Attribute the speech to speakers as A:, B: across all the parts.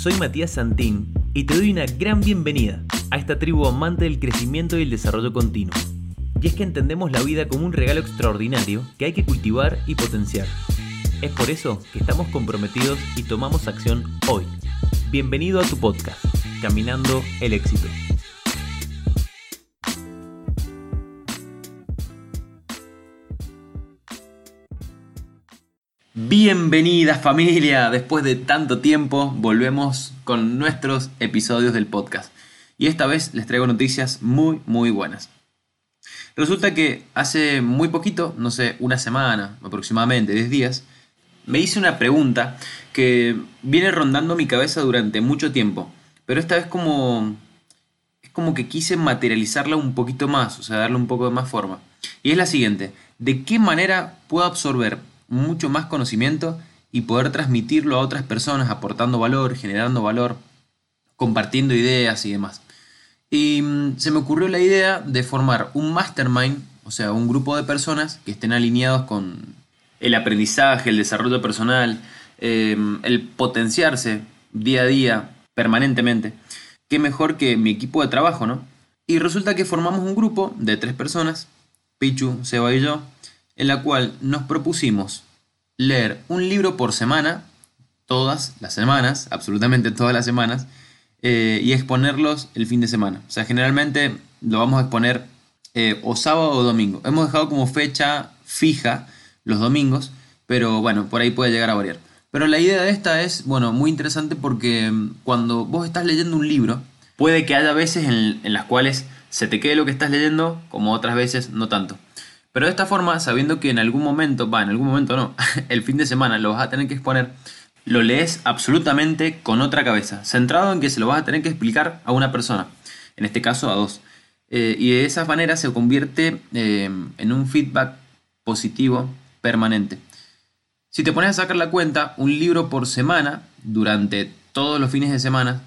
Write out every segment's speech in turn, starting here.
A: soy Matías Santín y te doy una gran bienvenida a esta tribu amante del crecimiento y el desarrollo continuo. Y es que entendemos la vida como un regalo extraordinario que hay que cultivar y potenciar. Es por eso que estamos comprometidos y tomamos acción hoy. Bienvenido a tu podcast, Caminando el éxito. Bienvenida familia, después de tanto tiempo volvemos con nuestros episodios del podcast y esta vez les traigo noticias muy muy buenas. Resulta que hace muy poquito, no sé, una semana aproximadamente, 10 días, me hice una pregunta que viene rondando mi cabeza durante mucho tiempo, pero esta vez como es como que quise materializarla un poquito más, o sea, darle un poco de más forma. Y es la siguiente, ¿de qué manera puedo absorber mucho más conocimiento y poder transmitirlo a otras personas aportando valor, generando valor, compartiendo ideas y demás. Y mm, se me ocurrió la idea de formar un mastermind, o sea, un grupo de personas que estén alineados con el aprendizaje, el desarrollo personal, em, el potenciarse día a día, permanentemente. Qué mejor que mi equipo de trabajo, ¿no? Y resulta que formamos un grupo de tres personas, Pichu, Seba y yo, en la cual nos propusimos leer un libro por semana, todas las semanas, absolutamente todas las semanas, eh, y exponerlos el fin de semana. O sea, generalmente lo vamos a exponer eh, o sábado o domingo. Hemos dejado como fecha fija los domingos, pero bueno, por ahí puede llegar a variar. Pero la idea de esta es, bueno, muy interesante porque mm, cuando vos estás leyendo un libro, puede que haya veces en, en las cuales se te quede lo que estás leyendo, como otras veces no tanto. Pero de esta forma, sabiendo que en algún momento, va, en algún momento no, el fin de semana lo vas a tener que exponer, lo lees absolutamente con otra cabeza, centrado en que se lo vas a tener que explicar a una persona, en este caso a dos. Eh, y de esa manera se convierte eh, en un feedback positivo permanente. Si te pones a sacar la cuenta, un libro por semana, durante todos los fines de semana,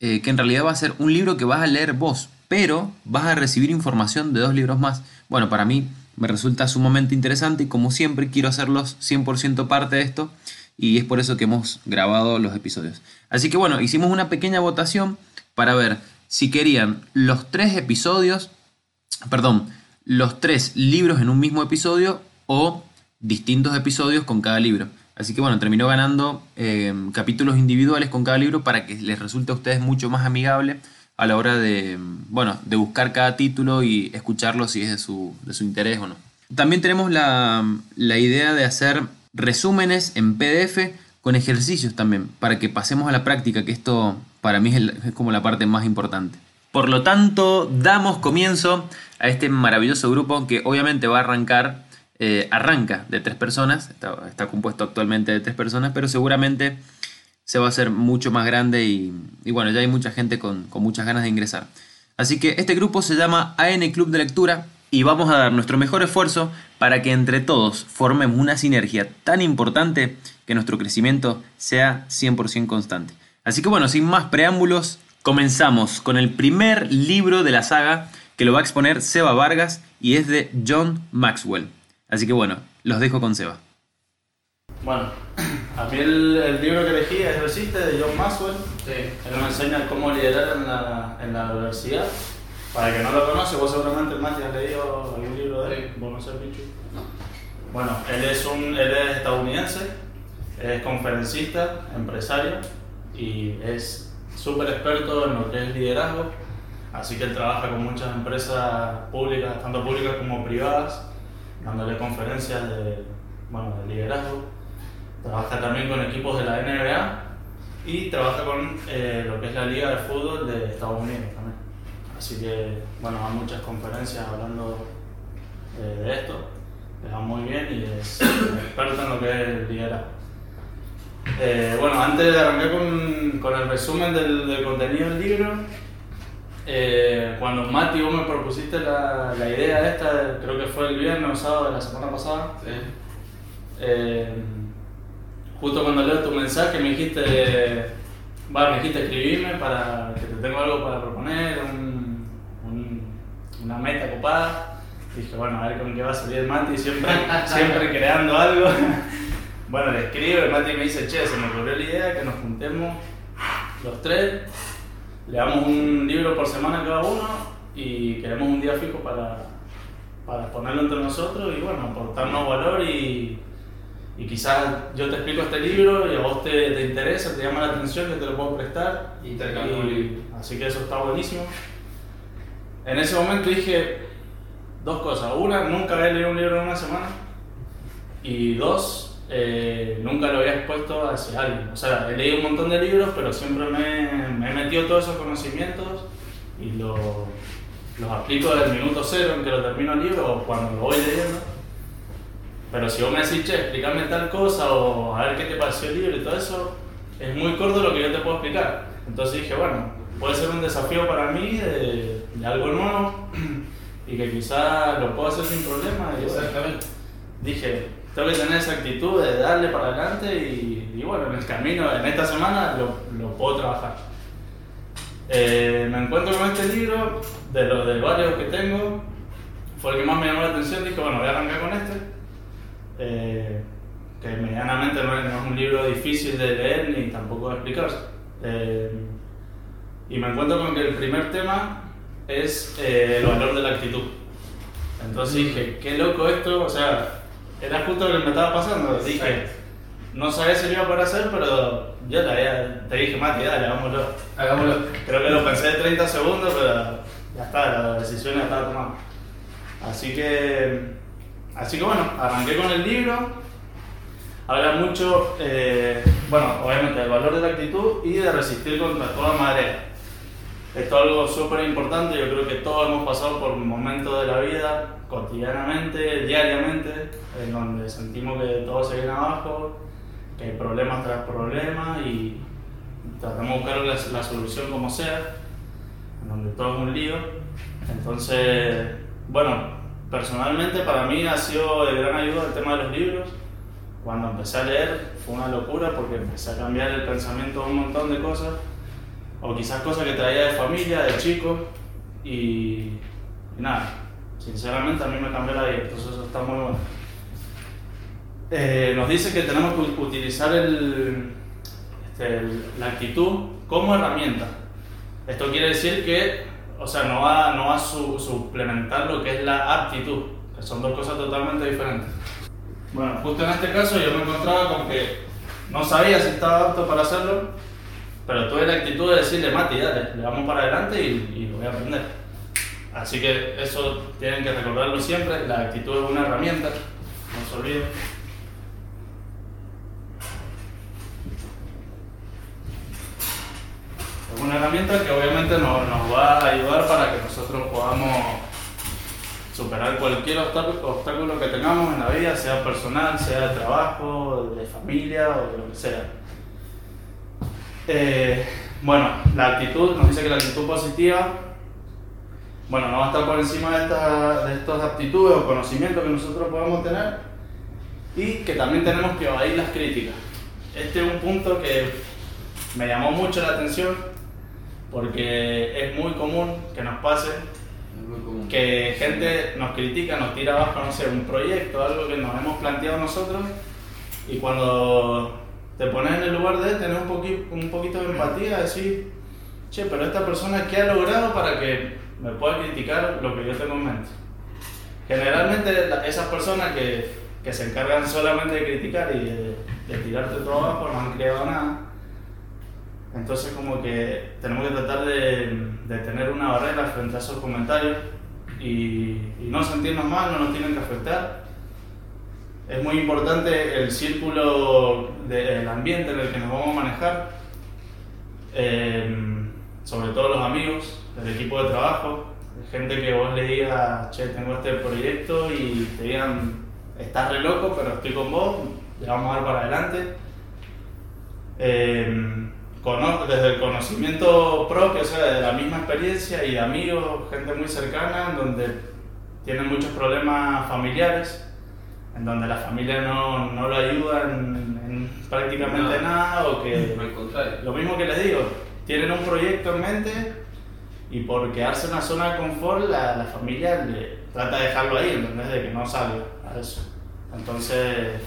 A: eh, que en realidad va a ser un libro que vas a leer vos, pero vas a recibir información de dos libros más. Bueno, para mí me resulta sumamente interesante y como siempre quiero hacerlos 100% parte de esto y es por eso que hemos grabado los episodios. Así que bueno, hicimos una pequeña votación para ver si querían los tres episodios, perdón, los tres libros en un mismo episodio o distintos episodios con cada libro. Así que bueno, terminó ganando eh, capítulos individuales con cada libro para que les resulte a ustedes mucho más amigable a la hora de, bueno, de buscar cada título y escucharlo si es de su, de su interés o no. También tenemos la, la idea de hacer resúmenes en PDF con ejercicios también, para que pasemos a la práctica, que esto para mí es, como la parte más importante. Por lo tanto, damos comienzo a este maravilloso grupo que obviamente va a arrancar, eh, arranca de tres personas, está, está compuesto actualmente de tres personas, pero seguramente se va a hacer mucho más grande y, bueno, ya hay mucha gente con, muchas ganas de ingresar. Así que este grupo se llama AN Club de Lectura y vamos a dar nuestro mejor esfuerzo para que entre todos formemos una sinergia tan importante que nuestro crecimiento sea 100% constante. Así que bueno, sin más preámbulos, comenzamos con el primer libro de la saga que lo va a exponer Seba Vargas y es de John Maxwell. Así que bueno, los dejo con Seba.
B: Bueno, a mí el, libro que elegí es Resiste de John Maxwell. Sí. Él nos enseña cómo liderar en la, en la universidad. Para el que no lo conoce, vos seguramente más ya has leído algún libro de él, vos no sé, Pichu. No. Bueno, él es, un, él es estadounidense, es conferencista, empresario y es súper experto en lo que es liderazgo. Así que él trabaja con muchas empresas públicas, tanto públicas como privadas, dándole conferencias de, bueno, de liderazgo Trabaja también con equipos de la NBA y trabaja con eh, lo que es la Liga de Fútbol de Estados Unidos también. Así que, bueno, hay muchas conferencias hablando eh, de esto. Le va muy bien y es experto en lo que es el liderazgo. Eh, bueno, antes de arrancar con, con el resumen del, del, contenido del libro, cuando Mati vos me propusiste la, la, idea esta, creo que fue el viernes o sábado de la semana pasada, sí justo cuando leo tu mensaje me dijiste, me dijiste escribirme para que te tengo algo para proponer, un, una meta copada. dije, bueno, a ver con qué va a salir el Mati, siempre, siempre creando algo. bueno, le escribo, el Mati me dice, che, se me ocurrió la idea que nos juntemos los tres, le damos un libro por semana a cada uno y queremos un día fijo para, para ponerlo entre nosotros y bueno, aportarnos valor y, y quizás yo te explico este libro y a vos te, te interesa, te llama la atención, que te lo puedo prestar.
A: Y te
B: así que eso está buenísimo. En ese momento dije dos cosas. Una, nunca había leído un libro en una semana. Y dos, eh, nunca lo había expuesto hacia alguien. O sea, he leído un montón de libros, pero siempre me, me he metido todos esos conocimientos y lo, los aplico desde el minuto cero en que lo termino el libro o cuando lo voy leyendo. Pero si vos me decís, che, explícame tal cosa o a ver qué te pareció el libro y todo eso, es muy corto lo que yo te puedo explicar. Entonces dije, bueno, puede ser un desafío para mí de, de algo nuevo y que quizás lo puedo hacer sin problema. Y
A: Exactamente.
B: dije, tengo que tener esa actitud de darle para adelante y, y bueno, en el camino, en esta semana lo, lo puedo trabajar. Eh, me encuentro con este libro, de los de varios que tengo, fue el que más me llamó la atención, dije, bueno, voy a arrancar con este, eh, que medianamente no es, un libro difícil de leer ni tampoco de explicarse. Eh, y me encuentro con que el primer tema es eh, el valor de la actitud. Entonces dije, qué loco esto, o sea, era justo lo que me estaba pasando. Dije, no sabía si lo iba a poder hacer, pero yo te, había- te dije, Mati, dale, hagámoslo.
A: Hagámoslo.
B: Creo que lo pensé de 30 segundos, pero ya está, la decisión ya estaba tomada. Así que, así que bueno, arranqué con el libro. Habla mucho, eh, bueno, obviamente del valor de la actitud y de resistir contra toda marea. Esto es algo súper importante, yo creo que todos hemos pasado por momentos de la vida, cotidianamente, diariamente, en donde sentimos que todo se viene abajo, que hay problemas tras problemas y tratamos de buscar la, la solución como sea, en donde todo es un lío. Entonces, bueno, personalmente para mí ha sido de gran ayuda el tema de los libros. Cuando empecé a leer fue una locura porque empecé a cambiar el pensamiento de un montón de cosas, o quizás cosas que traía de familia, de chico, y, nada, sinceramente a mí me cambió la vida, entonces eso está muy bueno. Eh, nos dice que tenemos que utilizar el, este, el- la actitud como herramienta. Esto quiere decir que, o sea, no va, no va a su- suplementar lo que es la aptitud, son dos cosas totalmente diferentes. Bueno, justo en este caso yo me encontraba con que no sabía si estaba apto para hacerlo, pero tuve la actitud de decirle, Mati, dale, le vamos para adelante y, y lo voy a aprender. Así que eso tienen que recordarlo siempre, la actitud es una herramienta, no se olviden. Es una herramienta que obviamente nos, nos va a ayudar para que nosotros podamos superar cualquier obstáculo, que tengamos en la vida, sea personal, sea de trabajo, de familia o de lo que sea. Eh, bueno, la actitud, nos dice que la actitud positiva, bueno, no va a estar por encima de, esta- de estas aptitudes o conocimientos que nosotros podemos tener y que también tenemos que evadir las críticas. Este es un punto que me llamó mucho la atención porque es muy común que nos pase que gente nos critica, nos tira abajo, no sé, un proyecto, algo que nos hemos planteado nosotros, y cuando te pones en el lugar de él, tener un, poqui- un poquito de empatía, decir, che, pero esta persona, ¿qué ha logrado para que me pueda criticar lo que yo tengo en mente? Generalmente esas personas que, que se encargan solamente de criticar y de, de tirarte todo abajo no han creado nada. Entonces como que tenemos que tratar de, tener una barrera frente a esos comentarios y, no sentirnos mal, no nos tienen que afectar. Es muy importante el círculo del ambiente en el que nos vamos a manejar, eh, sobre todo los amigos, el equipo de trabajo, gente que vos le digas, che, tengo este proyecto y te digan, estás re loco, pero estoy con vos, le vamos a dar para adelante. Cono- desde el conocimiento propio, o sea, de la misma experiencia y amigos, gente muy cercana, en donde tienen muchos problemas familiares, en donde la familia no, no lo ayuda en, en prácticamente
A: No.
B: nada, o que lo mismo que les digo, tienen un proyecto en mente y por quedarse en una zona de confort, la, la familia le trata de dejarlo ahí, ¿entendés? De que no salga a eso. Entonces,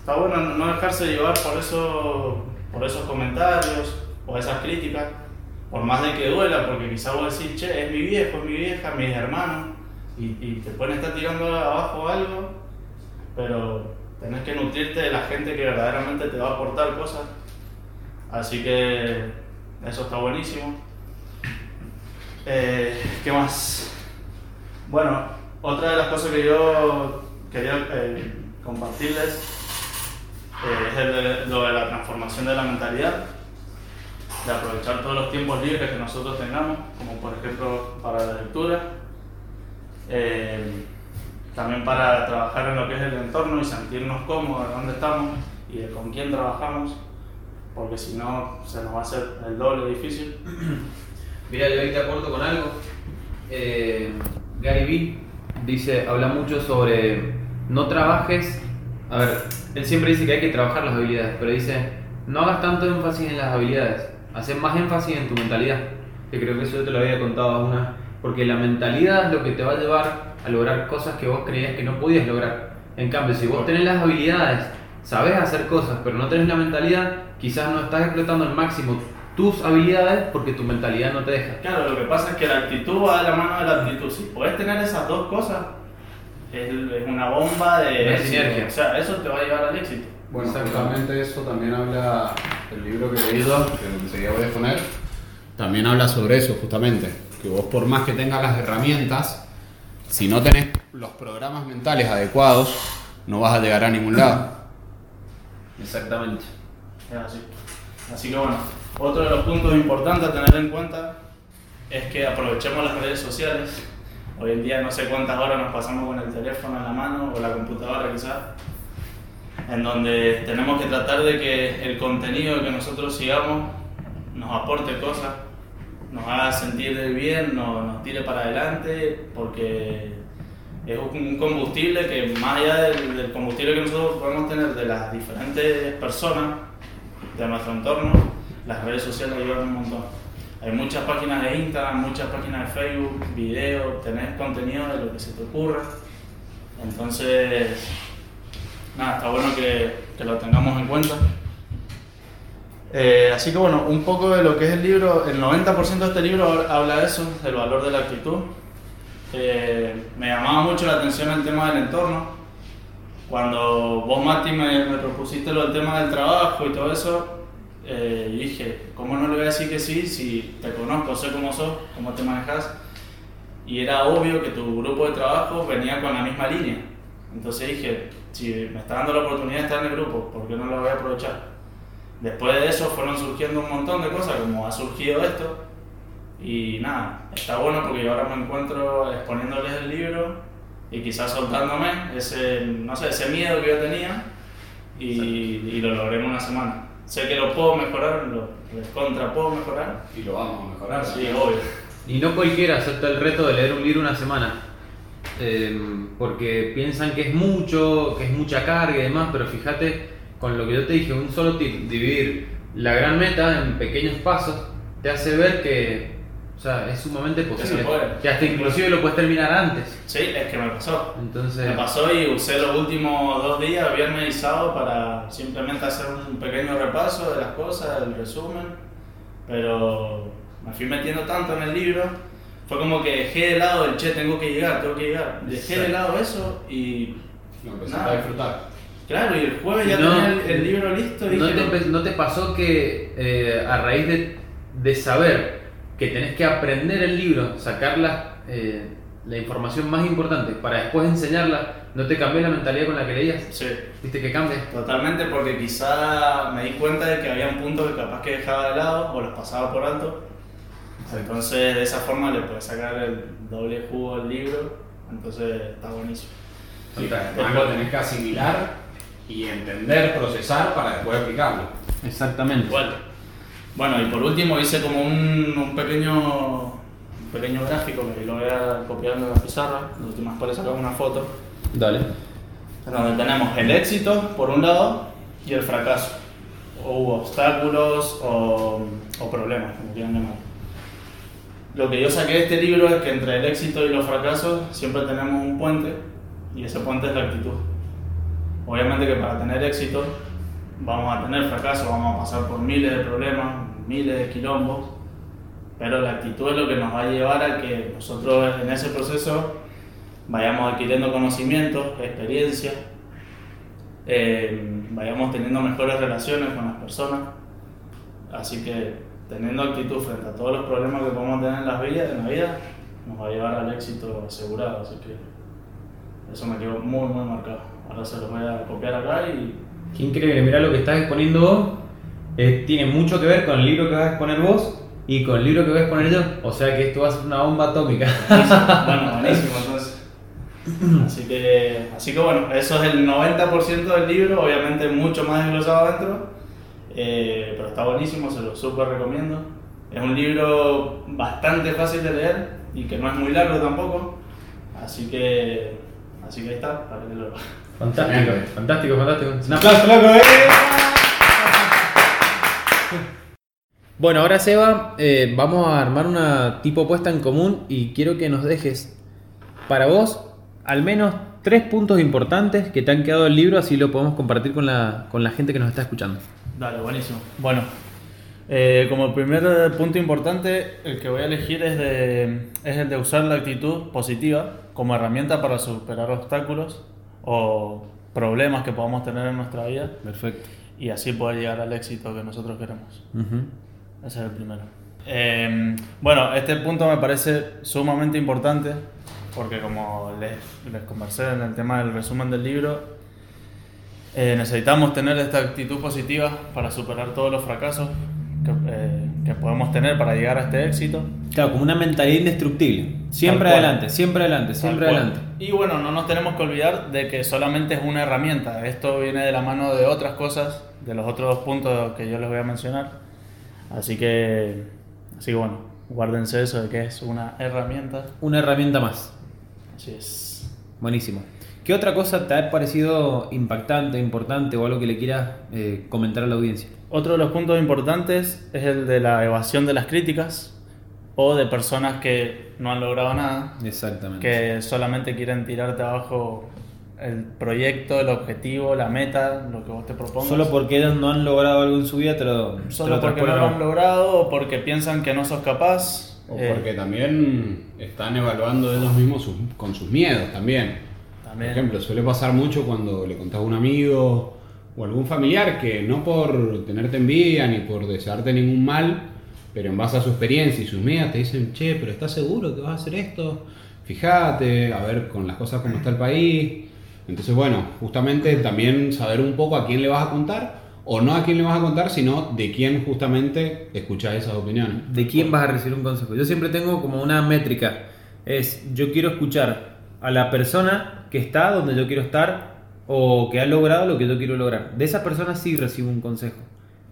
B: está bueno no dejarse llevar por, eso, por esos comentarios, o esas críticas, por más de que duela, porque quizás vos decís, che, es mi viejo, es mi vieja, mis hermanos, y, y te pueden estar tirando abajo algo, pero tenés que nutrirte de la gente que verdaderamente te va a aportar cosas. Así que eso está buenísimo. Eh, ¿Qué más? Bueno, otra de las cosas que yo quería eh, compartirles eh, es el de, lo de la transformación de la mentalidad, de aprovechar todos los tiempos libres que nosotros tengamos, como por ejemplo para la lectura, eh, también para trabajar en lo que es el entorno y sentirnos cómodos de dónde estamos y de con quién trabajamos, porque si no se nos va a hacer el doble difícil.
A: Mira, yo ahí te aporto con algo. Eh, Gary Vee dice, habla mucho sobre no trabajes. A ver, él siempre dice que hay que trabajar las habilidades, pero dice, no hagas tanto énfasis en las habilidades, haces más énfasis en tu mentalidad. Que creo que eso yo te lo había contado una, porque la mentalidad es lo que te va a llevar a lograr cosas que vos creías que no podías lograr. En cambio, si vos tenés las habilidades, sabes hacer cosas, pero no tenés la mentalidad, quizás no estás explotando al máximo tus habilidades porque tu mentalidad no te deja.
B: Claro, lo que pasa es que la actitud va de la mano de la actitud. Si puedes tener esas dos cosas, es, una bomba de
A: sinergia.
B: O sea, eso te va a llevar al éxito.
C: Bueno,
A: Exacto.
C: justamente eso también habla el libro que he leído, que enseguida voy a poner. También habla sobre eso, justamente. Que vos, por más que tengas las herramientas, si no tenés los programas mentales adecuados, no vas a llegar a ningún lado.
A: Exactamente.
B: Es así. Así que bueno, otro de los puntos importantes a tener en cuenta es que aprovechemos las redes sociales. Hoy en día no sé cuántas horas nos pasamos con el teléfono en la mano o la computadora quizás, en donde tenemos que tratar de que el contenido que nosotros sigamos nos aporte cosas, nos haga sentir bien, nos, nos tire para adelante, porque es un combustible que más allá del, del combustible que nosotros podemos tener de las diferentes personas de nuestro entorno, las redes sociales ayudan un montón. Hay muchas páginas de Instagram, muchas páginas de Facebook, videos, tenés contenido de lo que se te ocurra. Entonces, nada, está bueno que, lo tengamos en cuenta. Eh, así que bueno, un poco de lo que es el libro, el 90% de este libro habla de eso, del valor de la actitud. Eh, me llamaba mucho la atención el tema del entorno. Cuando vos, Mati, me, me propusiste lo del tema del trabajo y todo eso, eh, y dije, ¿cómo no le voy a decir que sí si te conozco, sé cómo sos, cómo te manejas? Y era obvio que tu grupo de trabajo venía con la misma línea. Entonces dije, si me está dando la oportunidad de estar en el grupo, ¿por qué no la voy a aprovechar? Después de eso fueron surgiendo un montón de cosas, como ha surgido esto. Y nada, está bueno porque yo ahora me encuentro exponiéndoles el libro y quizás soltándome ese, no sé, ese miedo que yo tenía y, y lo logré en una semana. Sé que lo puedo mejorar, lo contra puedo mejorar.
C: Y lo vamos a mejorar.
B: Sí, obvio.
A: Y no cualquiera acepta el reto de leer un libro una semana. Eh, porque piensan que es mucho, que es mucha carga y demás, pero fíjate con lo que yo te dije, un solo tip, dividir la gran meta en pequeños pasos, te hace ver que o sea, es sumamente posible. Que hasta inclusive lo puedes terminar antes.
B: Sí, es que me pasó.
A: Entonces,
B: Me pasó y usé los últimos dos días, viernes y sábado, para simplemente hacer un pequeño repaso de las cosas, el resumen. Pero me fui metiendo tanto en el libro, fue como que dejé de lado el che, tengo que llegar, tengo que llegar. Dejé de lado eso y.
C: Lo
B: Nada.
C: a disfrutar.
B: Claro, y el jueves ya
A: No,
B: tenía el, el libro listo y
A: ¿no
B: dije.
A: te, no te pasó que eh, a raíz de, de saber que tenés que aprender el libro, sacar la, eh, la información más importante para después enseñarla, no te cambió la mentalidad con la que leías?
B: Sí,
A: ¿Viste que cambia?
B: totalmente, porque quizá me di cuenta de que había puntos que capaz que dejaba de lado o los pasaba por alto. Entonces, de esa forma le puedes sacar el doble jugo al libro. Entonces, está buenísimo.
C: Sí, además lo tenés que asimilar y entender, procesar para después aplicarlo.
A: Exactamente.
B: Igual. Bueno, y por último hice como un, un pequeño un pequeño gráfico que lo voy a copiar en la pizarra. De última después le sacamos una foto.
A: Dale.
B: En donde tenemos el éxito por un lado y el fracaso. O hubo obstáculos o, o problemas, como quieran llamar. Lo que yo saqué de este libro es que entre el éxito y los fracasos siempre tenemos un puente y ese puente es la actitud. Obviamente que para tener éxito vamos a tener fracasos, vamos a pasar por miles de problemas, miles de quilombos, pero la actitud es lo que nos va a llevar a que nosotros en ese proceso vayamos adquiriendo conocimientos, experiencia, eh, vayamos teniendo mejores relaciones con las personas. Así que teniendo actitud frente a todos los problemas que podemos tener en, las vidas, en la vida, nos va a llevar al éxito asegurado. Así que eso me quedó muy, muy marcado. Ahora se los voy a copiar acá y...
A: Qué increíble, mirá lo que estás exponiendo vos. Eh, tiene mucho que ver con el libro que vas a exponer vos y con el libro que voy a exponer yo. O sea que esto va a ser una bomba atómica.
B: bueno, buenísimo entonces. Así que, así que bueno, eso es el 90% del libro, obviamente mucho más desglosado adentro, eh, pero está buenísimo, se lo súper recomiendo. Es un libro bastante fácil de leer y que no es muy largo tampoco, así que, así que ahí está, para que lo...
A: Fantástico, fantástico, fantástico. Un aplauso, loco, eh. Bueno, ahora Seba, eh, vamos a armar una tipo puesta en común y quiero que nos dejes para vos al menos tres puntos importantes que te han quedado del libro, así lo podemos compartir con la, con la gente que nos está escuchando.
B: Dale, buenísimo. Bueno, eh, como primer punto importante, el que voy a elegir es, de, es el de usar la actitud positiva como herramienta para superar obstáculos o problemas que podamos tener en nuestra vida.
A: Perfecto.
B: Y así poder llegar al éxito que nosotros queremos. Ese es el primero. Eh, bueno, este punto me parece sumamente importante porque como les, les conversé en el tema del resumen del libro, eh, necesitamos tener esta actitud positiva para superar todos los fracasos que, eh, que, podemos tener para llegar a este éxito.
A: Claro, como una mentalidad indestructible. Siempre adelante, siempre adelante, siempre adelante.
B: Y bueno, no nos tenemos que olvidar de que solamente es una herramienta. Esto viene de la mano de otras cosas, de los otros dos puntos que yo les voy a mencionar. Así que, así que bueno, guárdense eso de que es una herramienta.
A: Una herramienta más.
B: Así es.
A: Buenísimo. ¿Qué otra cosa te ha parecido impactante, importante o algo que le quieras eh, comentar a la audiencia?
B: Otro de los puntos importantes es el de la evasión de las críticas o de personas que no han logrado nada.
A: Exactamente.
B: Que solamente quieren tirarte abajo el proyecto, el objetivo, la meta, lo que vos te propongas.
A: Solo porque ellos no han logrado algo en su vida te lo
B: Solo porque no lo han logrado o porque piensan que no sos capaz
C: o eh, porque también están evaluando ellos mismos con sus miedos también. Por ejemplo, suele pasar mucho cuando le contás a un amigo o algún familiar que no por tenerte envidia ni por desearte ningún mal, pero en base a su experiencia y sus miedos te dicen, che, pero ¿estás seguro que vas a hacer esto? Fíjate, a ver con las cosas como está el país. Entonces, bueno, justamente también saber un poco a quién le vas a contar o no a quién le vas a contar, sino de quién justamente escuchas esas opiniones.
A: De quién vas a recibir un consejo. Yo siempre tengo como una métrica, es yo quiero escuchar a la persona que está donde yo quiero estar o que ha logrado lo que yo quiero lograr. De esa persona sí recibo un consejo,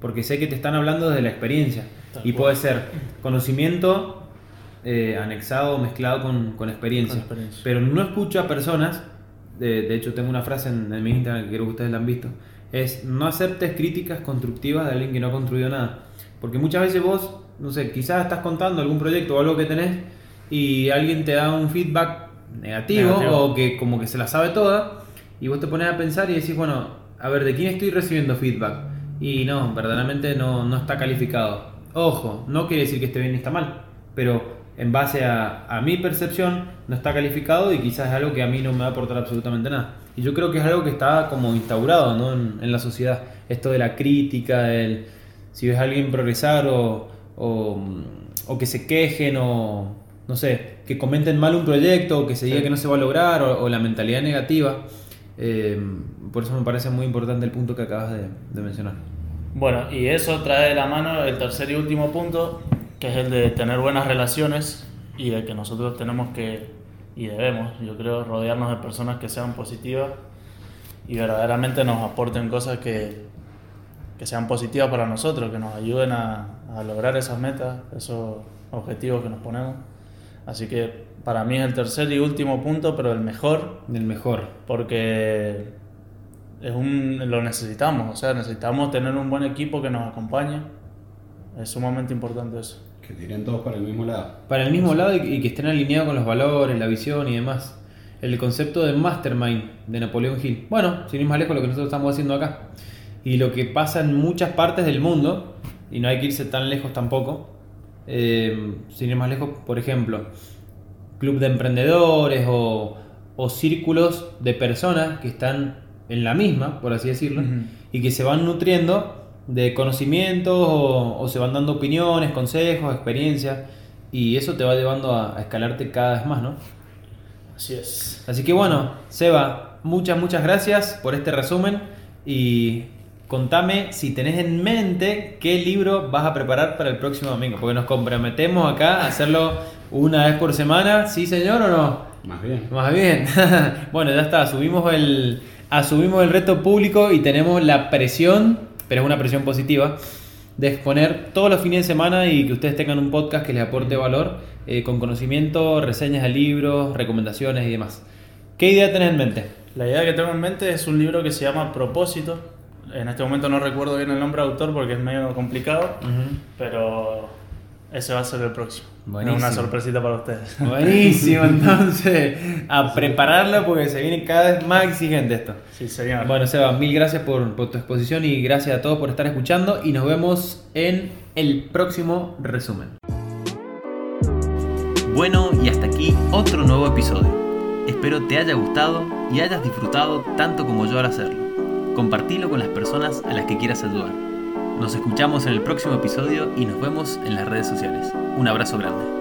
A: porque sé que te están hablando desde la experiencia y puede ser conocimiento eh, anexado o mezclado con, experiencia. Pero no escucho a personas, de, hecho tengo una frase en, en mi Instagram que creo que ustedes la han visto, es no aceptes críticas constructivas de alguien que no ha construido nada. Porque muchas veces vos, no sé, quizás estás contando algún proyecto o algo que tenés y alguien te da un feedback negativo, o que como que se la sabe toda y vos te pones a pensar y decís, bueno, a ver, ¿de quién estoy recibiendo feedback? Y no, verdaderamente no, no está calificado. Ojo, no quiere decir que esté bien ni está mal, pero en base a, a, mi percepción no está calificado y quizás es algo que a mí no me va a aportar absolutamente nada. Y yo creo que es algo que está como instaurado ¿no? en, la sociedad. Esto de la crítica, el, si ves a alguien progresar o, o, que se quejen o, no sé, que comenten mal un proyecto o que se diga que no se va a lograr o, la mentalidad negativa. Eh, por eso me parece muy importante el punto que acabas de, de mencionar.
B: Bueno, y eso trae de la mano el tercer y último punto, que es el de tener buenas relaciones y de que nosotros tenemos que, y debemos, yo creo, rodearnos de personas que sean positivas y verdaderamente nos aporten cosas que, que sean positivas para nosotros, que nos ayuden a, a lograr esas metas, esos objetivos que nos ponemos. Así que para mí es el tercer y último punto, pero el mejor.
A: El mejor.
B: Porque es un, lo necesitamos, o sea, necesitamos tener un buen equipo que nos acompañe. Es sumamente importante eso.
C: Que tiren todos para el mismo lado.
A: Para el mismo lado y, que estén alineados con los valores, la visión y demás. El concepto de mastermind de Napoleón Hill. Bueno, sin ir más lejos lo que nosotros estamos haciendo acá. Y lo que pasa en muchas partes del mundo y no hay que irse tan lejos tampoco. Eh, sin ir más lejos, por ejemplo, club de emprendedores o, o círculos de personas que están en la misma, por así decirlo, y que se van nutriendo de conocimientos o, o se van dando opiniones, consejos, experiencias, y eso te va llevando a, a escalarte cada vez más, ¿no?
B: Así es.
A: Así que bueno, Seba, muchas, muchas gracias por este resumen y contame si tenés en mente qué libro vas a preparar para el próximo domingo, porque nos comprometemos acá a hacerlo una vez por semana, ¿sí señor o no?
C: Más bien.
A: Más bien. bueno, ya está, subimos el, asumimos el reto público y tenemos la presión, pero es una presión positiva, de exponer todos los fines de semana y que ustedes tengan un podcast que les aporte valor eh, con conocimiento, reseñas de libros, recomendaciones y demás. ¿Qué idea tenés en mente?
B: La idea que tengo en mente es un libro que se llama Propósito. En este momento no recuerdo bien el nombre de autor porque es medio complicado, pero ese va a ser el próximo.
A: Buenísimo.
B: Es una sorpresita para ustedes.
A: Buenísimo, entonces, a prepararlo porque se viene cada vez más exigente esto.
B: Sí, señor.
A: Bueno, Seba, mil gracias por, por tu exposición y gracias a todos por estar escuchando y nos vemos en el próximo resumen. Bueno, y hasta aquí otro nuevo episodio. Espero te haya gustado y hayas disfrutado tanto como yo al hacerlo. Compartilo con las personas a las que quieras ayudar. Nos escuchamos en el próximo episodio y nos vemos en las redes sociales. Un abrazo grande.